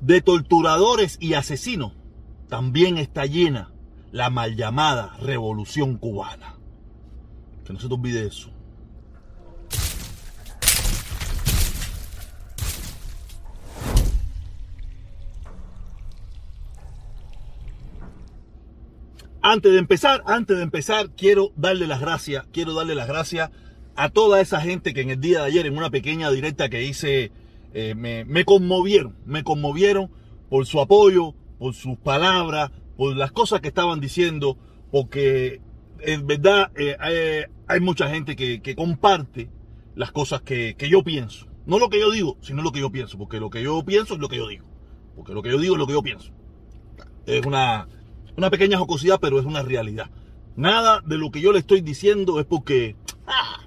de torturadores y asesinos, también está llena la mal llamada revolución cubana. Que no se te olvide eso. Antes de empezar, antes de empezar, quiero darle las gracias, quiero darle las gracias a toda esa gente que en el día de ayer, en una pequeña directa que hice, eh, me, conmovieron, me conmovieron por su apoyo, por sus palabras, por las cosas que estaban diciendo, porque en verdad eh, hay, mucha gente que, comparte las cosas que, que, yo pienso. No lo que yo digo, sino lo que yo pienso, porque lo que yo pienso es lo que yo digo. Porque lo que yo digo es lo que yo pienso. Es una, una pequeña jocosidad, pero es una realidad. Nada de lo que yo le estoy diciendo es porque... Ah,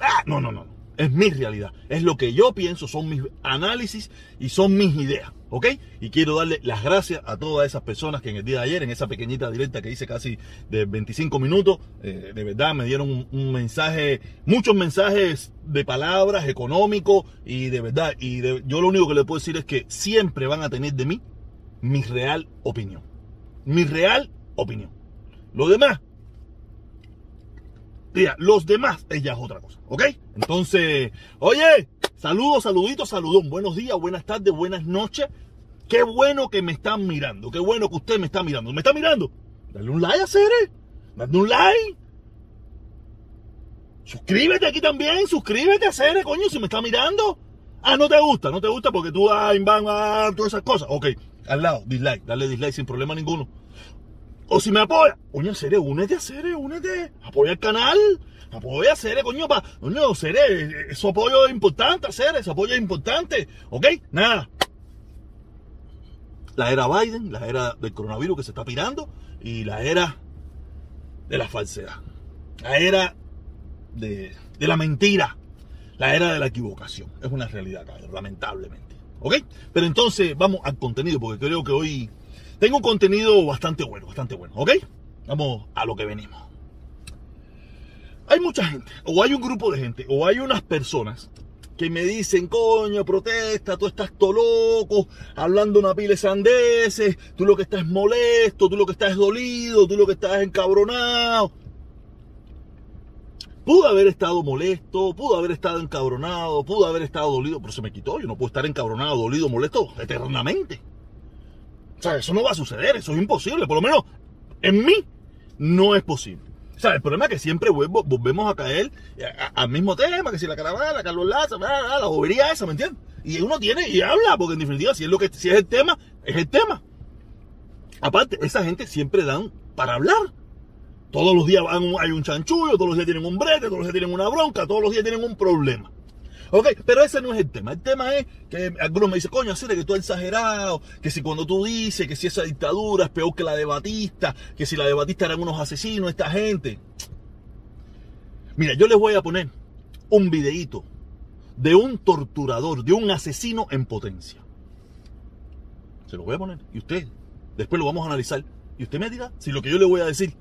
ah, no, no, no. Es mi realidad. Es lo que yo pienso, son mis análisis y son mis ideas. ¿Ok? Y quiero darle las gracias a todas esas personas que en el día de ayer, en esa pequeñita directa que hice casi de 25 minutos, eh, de verdad me dieron un, mensaje, muchos mensajes de palabras, económicos y de verdad. Y yo lo único que le puedo decir es que siempre van a tener de mí mi real opinión mi real opinión. Lo demás, mira, los demás ella es otra cosa, ¿ok? Entonces, oye, saludos, saluditos, saludón, buenos días, buenas tardes, buenas noches. Qué bueno que me están mirando, qué bueno que usted me está mirando. ¿Me está mirando? Dale un like a Cere, dale un like. Suscríbete aquí también, suscríbete a Cere, coño, si me está mirando. Ah, no te gusta, no te gusta porque tú, ah, van, ah, todas esas cosas. Ok, al lado, dislike, dale dislike sin problema ninguno. O si me apoya, coño, Cere, únete a Cere, únete, apoya el canal, apoya a coño, pa, coño, Cere, su apoyo es importante, Cere, su apoyo es importante, ¿ok? Nada. La era Biden, la era del coronavirus que se está pirando y la era de la falsedad, la era de, de la mentira, la era de la equivocación. Es una realidad, lamentablemente. ¿Ok? Pero entonces vamos al contenido, porque creo que hoy tengo un contenido bastante bueno, bastante bueno. ¿Ok? Vamos a lo que venimos. Hay mucha gente, o hay un grupo de gente, o hay unas personas que me dicen, coño, protesta, tú estás todo loco, hablando una pila de sandeces, tú lo que estás molesto, tú lo que estás dolido, tú lo que estás encabronado. Pudo haber estado molesto, pudo haber estado encabronado, pudo haber estado dolido, pero se me quitó. Yo no puedo estar encabronado, dolido, molesto eternamente. Sea, eso no va a suceder, eso es imposible. Por lo menos en mí no es posible. O sea, el problema es que siempre volvemos a caer al mismo tema, que si la caravana, Carlos Laza, la bobería esa, ¿me entiendes? Y uno tiene y habla, porque en definitiva, si es, lo que, si es el tema, es el tema. Aparte, esa gente siempre dan para hablar. Todos los días hay un chanchullo, todos los días tienen un brete, todos los días tienen una bronca, todos los días tienen un problema. Ok, pero ese no es el tema. El tema es que algunos me dicen, coño, así que tú eres exagerado, que si cuando tú dices que si esa dictadura es peor que la de Batista, que si la de Batista eran unos asesinos, esta gente. Mira, yo les voy a poner un videíto de un torturador, de un asesino en potencia. Se lo voy a poner. Y usted, después lo vamos a analizar. Y usted me dirá si lo que yo le voy a decir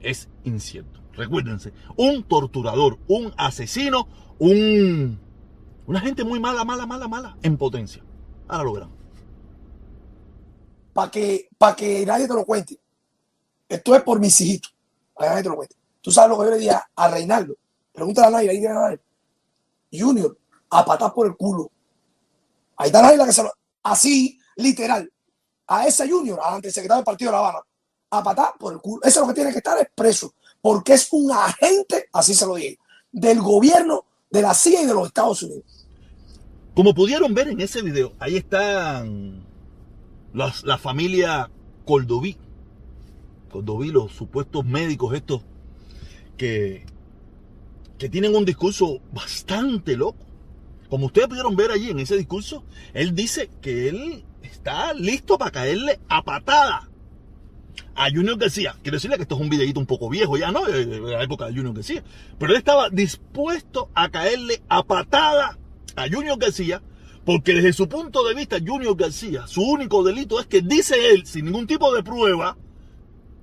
es incierto. Recuérdense, un torturador, un asesino, un una gente muy mala, mala, mala, mala, en potencia. Ahora lo. Para que, para que nadie te lo cuente. Esto es por mis hijitos. Para que nadie te lo cuente. Tú sabes lo que yo le dije a Reinaldo. Pregúntale a Naira, ahí a Naira. Junior, a patar por el culo. Ahí está Naira que se lo. Así, literal. A ese Junior, al secretario del Partido de La Habana a patar por el culo. Eso es lo que tiene que estar expreso, porque es un agente, así se lo dije, del gobierno de la CIA y de los Estados Unidos. Como pudieron ver en ese video, ahí están la familia Coldoví. Coldoví, los supuestos médicos estos que, que tienen un discurso bastante loco. Como ustedes pudieron ver allí en ese discurso, él dice que él está listo para caerle a patada a Junior García. Quiero decirle que esto es un videito un poco viejo ya, ¿no? De la época de Junior García. Pero él estaba dispuesto a caerle a patada a Junior García, porque desde su punto de vista, Junior García, su único delito es que dice él, sin ningún tipo de prueba,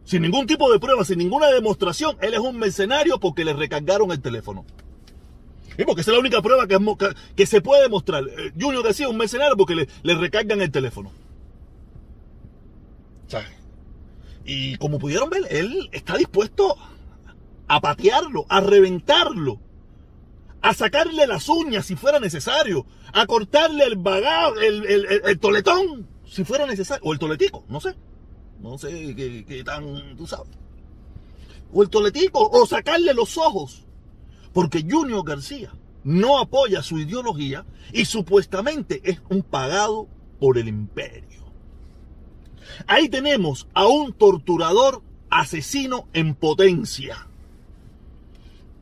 sin ningún tipo de prueba, sin ninguna demostración, él es un mercenario porque le recargaron el teléfono. Sí, porque esa es la única prueba que, se puede demostrar. Eh, Junior decía un mercenario porque le, le recargan el teléfono. Y como pudieron ver, él está dispuesto a patearlo, a reventarlo, a sacarle las uñas si fuera necesario, a cortarle el bagado, el, toletón si fuera necesario, o el toletico, no sé, no sé qué, tan, tú sabes, o el toletico, o sacarle los ojos, porque Junior García no apoya su ideología y supuestamente es un pagado por el imperio. Ahí tenemos a un torturador asesino en potencia.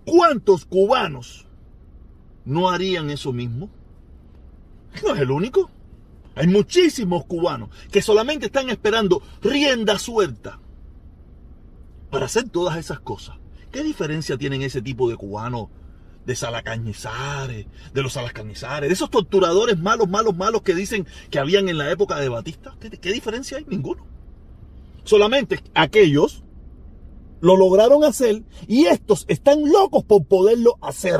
¿Cuántos cubanos no harían eso mismo? No es el único. Hay muchísimos cubanos que solamente están esperando rienda suelta para hacer todas esas cosas. ¿Qué diferencia tienen ese tipo de cubanos de Salacañizares, de los Salacañizares, de esos torturadores malos, malos, malos que dicen que habían en la época de Batista. ¿Qué, diferencia hay? Ninguno. Solamente aquellos lo lograron hacer y estos están locos por poderlo hacer.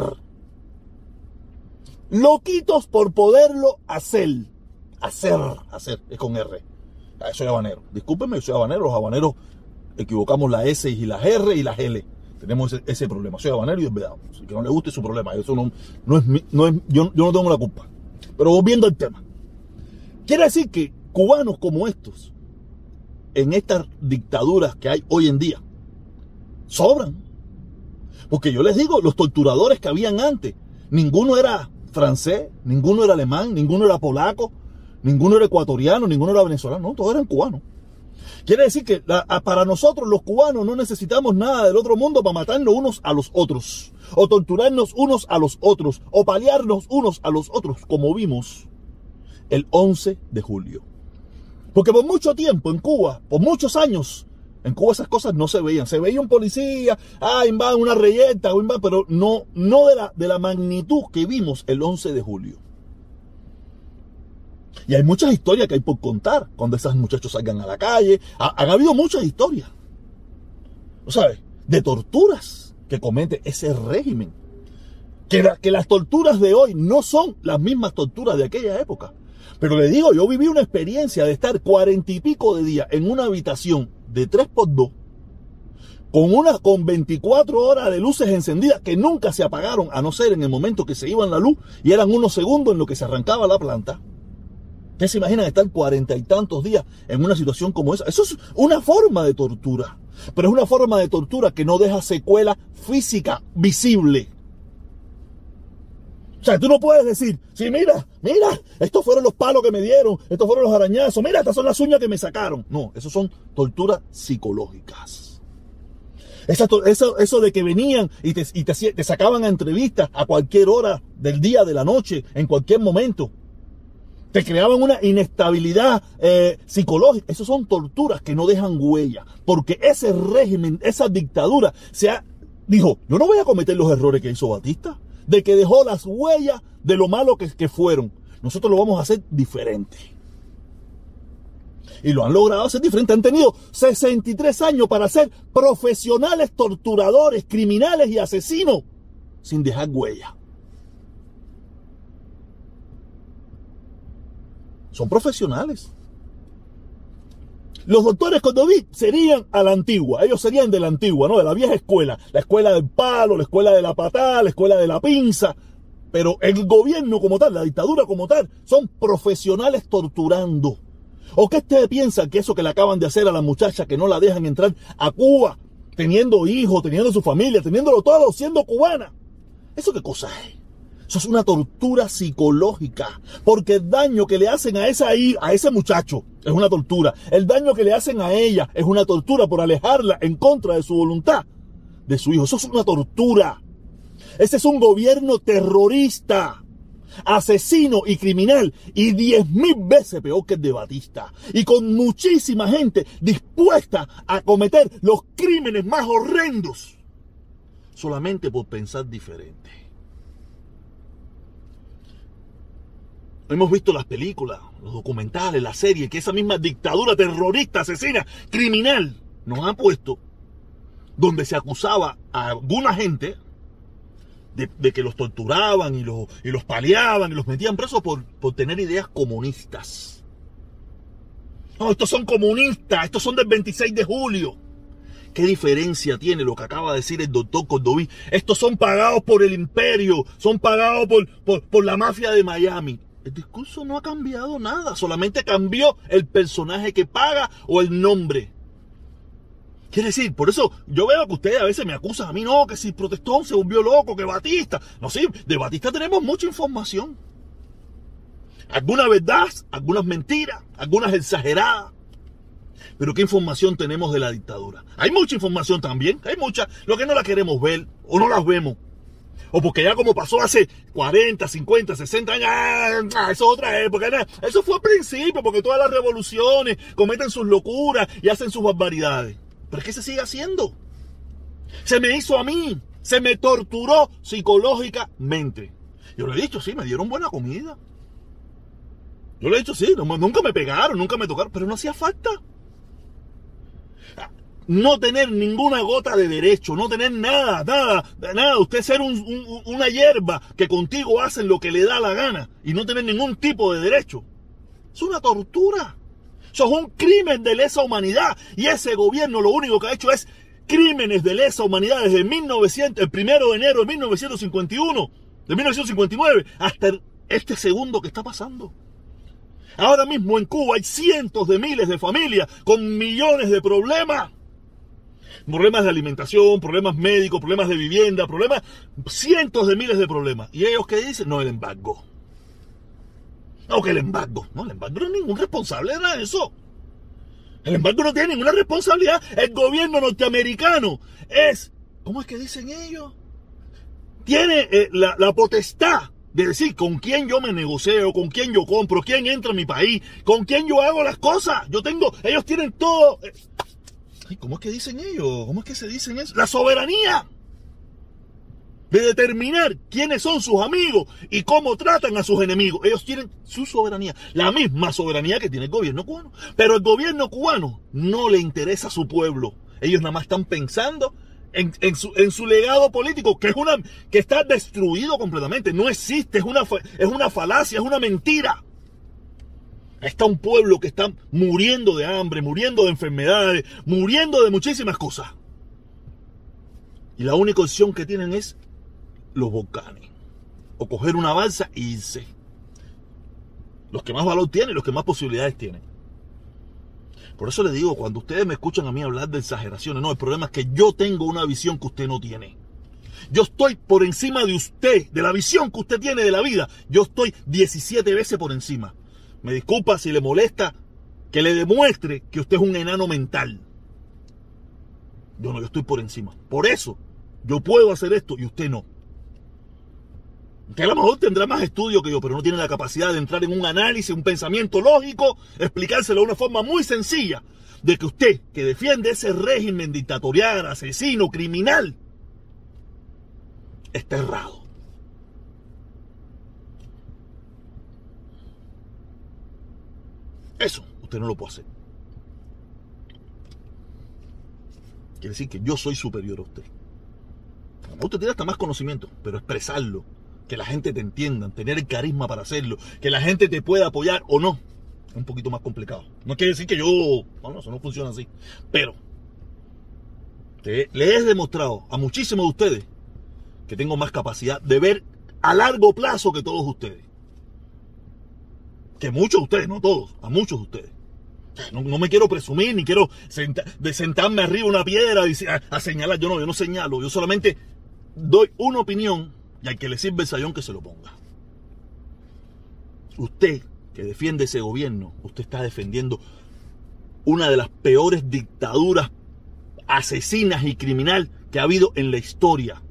Loquitos por poderlo hacer. Hacer, hacer, es con R. Ah, soy habanero. Discúlpenme, soy habanero. Los habaneros equivocamos la S y la R y la L. Tenemos ese, problema. Soy habanero y es verdad. Si que no le guste su problema. Eso no, no es, no es yo, yo no tengo la culpa. Pero volviendo al tema. Quiere decir que cubanos como estos, en estas dictaduras que hay hoy en día, sobran. Porque yo les digo, los torturadores que habían antes, ninguno era francés, ninguno era alemán, ninguno era polaco, ninguno era ecuatoriano, ninguno era venezolano, no, todos eran cubanos. Quiere decir que para nosotros los cubanos no necesitamos nada del otro mundo para matarnos unos a los otros, o torturarnos unos a los otros, o paliarnos unos a los otros, como vimos el 11 de julio. Porque por mucho tiempo en Cuba, por muchos años, en Cuba esas cosas no se veían. Se veía un policía, ah, va una reyeta, pero no, no de, la, de la magnitud que vimos el 11 de julio. Y hay muchas historias que hay por contar cuando esos muchachos salgan a la calle. Ha, han habido muchas historias, ¿sabes? De torturas que comete ese régimen. Que, las torturas de hoy no son las mismas torturas de aquella época. Pero le digo, yo viví una experiencia de estar cuarenta y pico de días en una habitación de 3x2 con una con 24 horas de luces encendidas que nunca se apagaron a no ser en el momento que se iban la luz y eran unos segundos en lo que se arrancaba la planta. ¿Ustedes se imaginan estar cuarenta y tantos días en una situación como esa? Eso es una forma de tortura. Pero es una forma de tortura que no deja secuela física visible. O sea, tú no puedes decir, sí, mira, mira, estos fueron los palos que me dieron, estos fueron los arañazos, mira, estas son las uñas que me sacaron. No, eso son torturas psicológicas. eso, eso, de que venían y, te, y te sacaban a entrevistas a cualquier hora del día, de la noche, en cualquier momento te creaban una inestabilidad eh, psicológica. Esas son torturas que no dejan huella, porque ese régimen, esa dictadura, se ha, dijo, yo no voy a cometer los errores que hizo Batista, de que dejó las huellas de lo malo que, que fueron. Nosotros lo vamos a hacer diferente. Y lo han logrado hacer diferente. Han tenido 63 años para ser profesionales torturadores, criminales y asesinos, sin dejar huella. Son profesionales. Los doctores vi serían a la antigua, ellos serían de la antigua, ¿no? De la vieja escuela, la escuela del palo, la escuela de la patada, la escuela de la pinza. Pero el gobierno como tal, la dictadura como tal, son profesionales torturando. ¿O qué usted piensa que eso que le acaban de hacer a la muchacha que no la dejan entrar a Cuba, teniendo hijos, teniendo su familia, teniéndolo todo, siendo cubana? ¿Eso qué cosa es? Eso es una tortura psicológica, porque el daño que le hacen a, esa, a ese muchacho es una tortura. El daño que le hacen a ella es una tortura por alejarla en contra de su voluntad de su hijo. Eso es una tortura. Ese es un gobierno terrorista, asesino y criminal y diez mil veces peor que el de Batista. Y con muchísima gente dispuesta a cometer los crímenes más horrendos solamente por pensar diferente. Hemos visto las películas, los documentales, la serie, que esa misma dictadura terrorista, asesina, criminal, nos han puesto, donde se acusaba a alguna gente de, que los torturaban y los, y los paliaban y los metían presos por, por tener ideas comunistas. No, estos son comunistas, estos son del 26 de julio. ¿Qué diferencia tiene lo que acaba de decir el doctor Cordoví? Estos son pagados por el imperio, son pagados por, por la mafia de Miami. El discurso no ha cambiado nada, solamente cambió el personaje que paga o el nombre. Quiere decir, por eso yo veo que ustedes a veces me acusan a mí, no, que si Protestón se volvió loco, que Batista. No, sí, de Batista tenemos mucha información. Algunas verdades, algunas mentiras, algunas exageradas. Pero ¿qué información tenemos de la dictadura? Hay mucha información también, hay mucha. Lo que no la queremos ver o no las vemos. O porque ya como pasó hace 40, 50, 60 años, ah, eso es otra época. Eso fue al principio, porque todas las revoluciones cometen sus locuras y hacen sus barbaridades. Pero es que se sigue haciendo. Se me hizo a mí. Se me torturó psicológicamente. Yo le he dicho, sí, me dieron buena comida. Yo le he dicho, sí, nunca me pegaron, nunca me tocaron, pero no hacía falta. No tener ninguna gota de derecho, no tener nada, nada, nada. Usted ser una hierba que contigo hacen lo que le da la gana y no tener ningún tipo de derecho. Es una tortura. Eso es un crimen de lesa humanidad. Y ese gobierno lo único que ha hecho es crímenes de lesa humanidad desde 1900, el primero de enero de 1951, de 1959, hasta este segundo que está pasando. Ahora mismo en Cuba hay cientos de miles de familias con millones de problemas. Problemas de alimentación, problemas médicos, problemas de vivienda, problemas, cientos de miles de problemas. ¿Y ellos qué dicen? No, el embargo. No, que el embargo. No, el embargo no es ningún responsable de nada de eso. El embargo no tiene ninguna responsabilidad. El gobierno norteamericano es, ¿cómo es que dicen ellos? Tiene eh, la, potestad de decir con quién yo me negocio, con quién yo compro, quién entra en mi país, con quién yo hago las cosas. Yo tengo, ellos tienen todo. Eh, ¿Cómo es que dicen ellos? ¿Cómo es que se dicen eso? La soberanía de determinar quiénes son sus amigos y cómo tratan a sus enemigos. Ellos tienen su soberanía, la misma soberanía que tiene el gobierno cubano. Pero el gobierno cubano no le interesa a su pueblo. Ellos nada más están pensando en, su, legado político, que, es una, que está destruido completamente. No existe, es una, es una falacia, es una mentira. Está un pueblo que está muriendo de hambre, muriendo de enfermedades, muriendo de muchísimas cosas. Y la única opción que tienen es los volcanes. O coger una balsa e irse. Los que más valor tienen, los que más posibilidades tienen. Por eso le digo, cuando ustedes me escuchan a mí hablar de exageraciones, no, el problema es que yo tengo una visión que usted no tiene. Yo estoy por encima de usted, de la visión que usted tiene de la vida. Yo estoy 17 veces por encima. Me disculpa si le molesta que le demuestre que usted es un enano mental. Yo no, yo estoy por encima. Por eso, yo puedo hacer esto y usted no que a lo mejor tendrá más estudio que yo, pero no tiene la capacidad de entrar en un análisis, un pensamiento lógico, explicárselo de una forma muy sencilla, de que usted, que defiende ese régimen dictatorial, asesino, criminal, está errado. Eso usted no lo puede hacer. Quiere decir que yo soy superior a usted. Usted tiene hasta más conocimiento, pero expresarlo que la gente te entienda, tener el carisma para hacerlo, que la gente te pueda apoyar o no. Es un poquito más complicado. No quiere decir que yo, no, eso no funciona así. Pero le he demostrado a muchísimos de ustedes que tengo más capacidad de ver a largo plazo que todos ustedes. Que muchos de ustedes, no todos, a muchos de ustedes. No, me quiero presumir, ni quiero de sentarme arriba una piedra y a, a, señalar. Yo no, yo no señalo, yo solamente doy una opinión y al que le sirve el sayón que se lo ponga. Usted que defiende ese gobierno, usted está defendiendo una de las peores dictaduras asesinas y criminal que ha habido en la historia.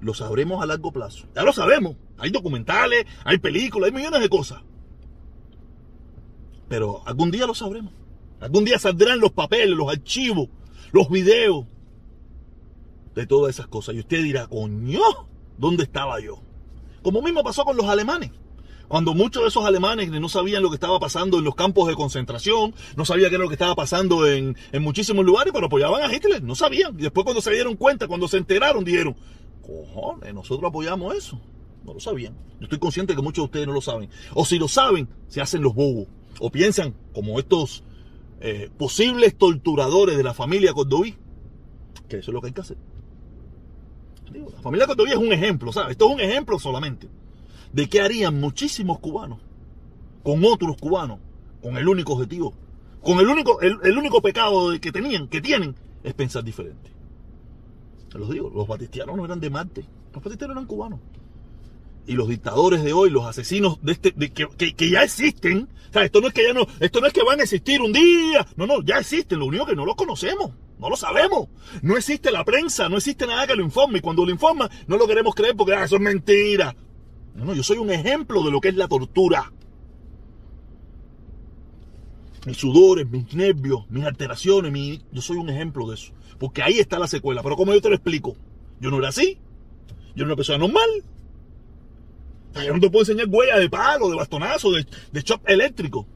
Lo sabremos a largo plazo. Ya lo sabemos. Hay documentales, hay películas, hay millones de cosas. Pero algún día lo sabremos. Algún día saldrán los papeles, los archivos, los videos de todas esas cosas. Y usted dirá, coño, ¿dónde estaba yo? Como mismo pasó con los alemanes. Cuando muchos de esos alemanes no sabían lo que estaba pasando en los campos de concentración, no sabían qué era lo que estaba pasando en, muchísimos lugares, pero apoyaban a Hitler, no sabían. Y después cuando se dieron cuenta, cuando se enteraron, dijeron, Cojones, nosotros apoyamos eso. No lo sabían. Yo estoy consciente que muchos de ustedes no lo saben. O si lo saben, se hacen los bobos. O piensan como estos eh, posibles torturadores de la familia Cordoví, que eso es lo que hay que hacer. la familia Cordoví es un ejemplo, ¿sabes? Esto es un ejemplo solamente de qué harían muchísimos cubanos con otros cubanos, con el único objetivo, con el único, el, único pecado que tenían, que tienen, es pensar diferente. Se los digo, los batistianos no eran de Marte, los batistianos eran cubanos y los dictadores de hoy, los asesinos de este, que, ya existen. O sea, esto no es que ya no, esto no es que van a existir un día. No, no, ya existen. Lo único que no los conocemos. No lo sabemos. No existe la prensa, no existe nada que lo informe. Y cuando lo informa, no lo queremos creer porque ah, eso es mentira. No, no, yo soy un ejemplo de lo que es la tortura. Mis sudores, mis nervios, mis alteraciones, yo soy un ejemplo de eso. Porque ahí está la secuela. Pero como yo te lo explico, yo no era así. Yo era una persona normal. Yo no te puedo enseñar huella de palo, de bastonazo, de, de chop eléctrico.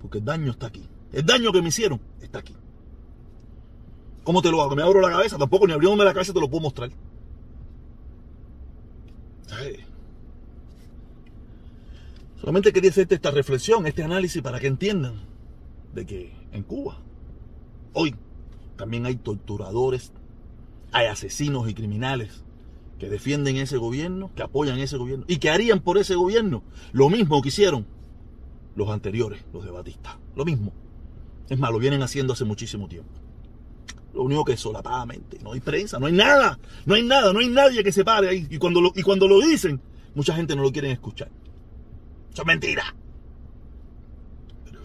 Porque el daño está aquí. El daño que me hicieron está aquí. ¿Cómo te lo hago? Me abro la cabeza, tampoco ni abriéndome la cabeza te lo puedo mostrar. Solamente quería hacerte esta reflexión, este análisis para que entiendan de que en Cuba hoy también hay torturadores, hay asesinos y criminales que defienden ese gobierno, que apoyan ese gobierno y que harían por ese gobierno lo mismo que hicieron los anteriores, los de Batista. Lo mismo. Es más, lo vienen haciendo hace muchísimo tiempo. Lo único que es solapadamente. No hay prensa, no hay nada. No hay nada, no hay nadie que se pare ahí. Y cuando lo, y cuando lo dicen, mucha gente no lo quiere escuchar. Eso es mentira. Pero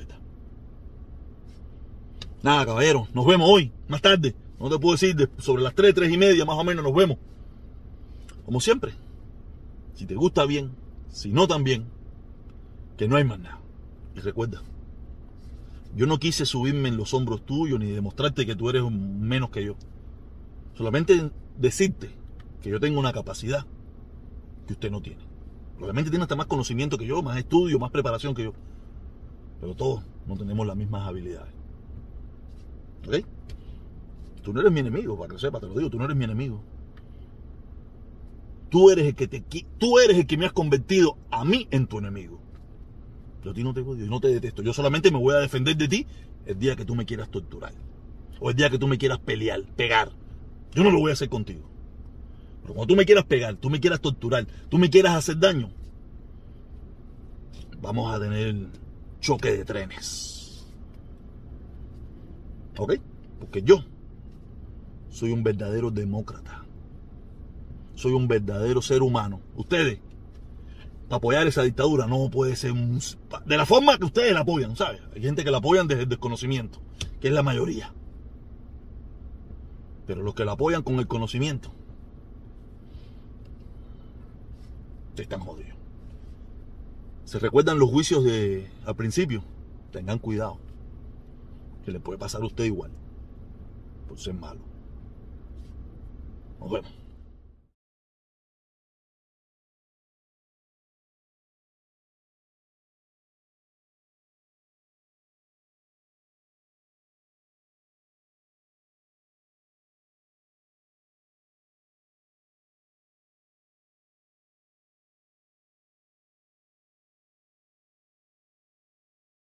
Nada, caballero. Nos vemos hoy, más tarde. No te puedo decir, sobre las 3, 3 y media más o menos nos vemos. Como siempre, si te gusta bien, si no también, que no hay más nada. Y recuerda, yo no quise subirme en los hombros tuyos ni demostrarte que tú eres menos que yo. Solamente decirte que yo tengo una capacidad que usted no tiene. Probablemente tiene hasta más conocimiento que yo, más estudio, más preparación que yo. Pero todos no tenemos las mismas habilidades. ¿Ok? Tú no eres mi enemigo, para que lo te lo digo, tú no eres mi enemigo. Tú eres el que te, tú eres el que me has convertido a mí en tu enemigo. Yo a ti no te odio, no te detesto. Yo solamente me voy a defender de ti el día que tú me quieras torturar. O el día que tú me quieras pelear, pegar. Yo no lo voy a hacer contigo. Pero cuando tú me quieras pegar, tú me quieras torturar, tú me quieras hacer daño, vamos a tener choque de trenes. ¿Ok? Porque yo soy un verdadero demócrata soy un verdadero ser humano. Ustedes, apoyar esa dictadura, no puede ser de la forma que ustedes la apoyan, ¿sabes? Hay gente que la apoyan desde el desconocimiento, que es la mayoría. Pero los que la apoyan con el conocimiento, están jodidos. ¿Se recuerdan los juicios de al principio? Tengan cuidado. Que le puede pasar a usted igual. Por ser malo. Nos vemos.